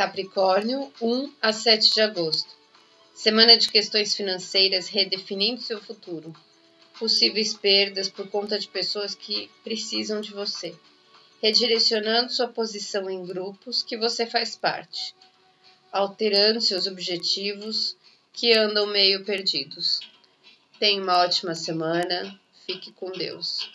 Capricórnio, 1 a 7 de agosto. Semana de questões financeiras redefinindo seu futuro. Possíveis perdas por conta de pessoas que precisam de você. Redirecionando sua posição em grupos que você faz parte. Alterando seus objetivos que andam meio perdidos. Tenha uma ótima semana. Fique com Deus.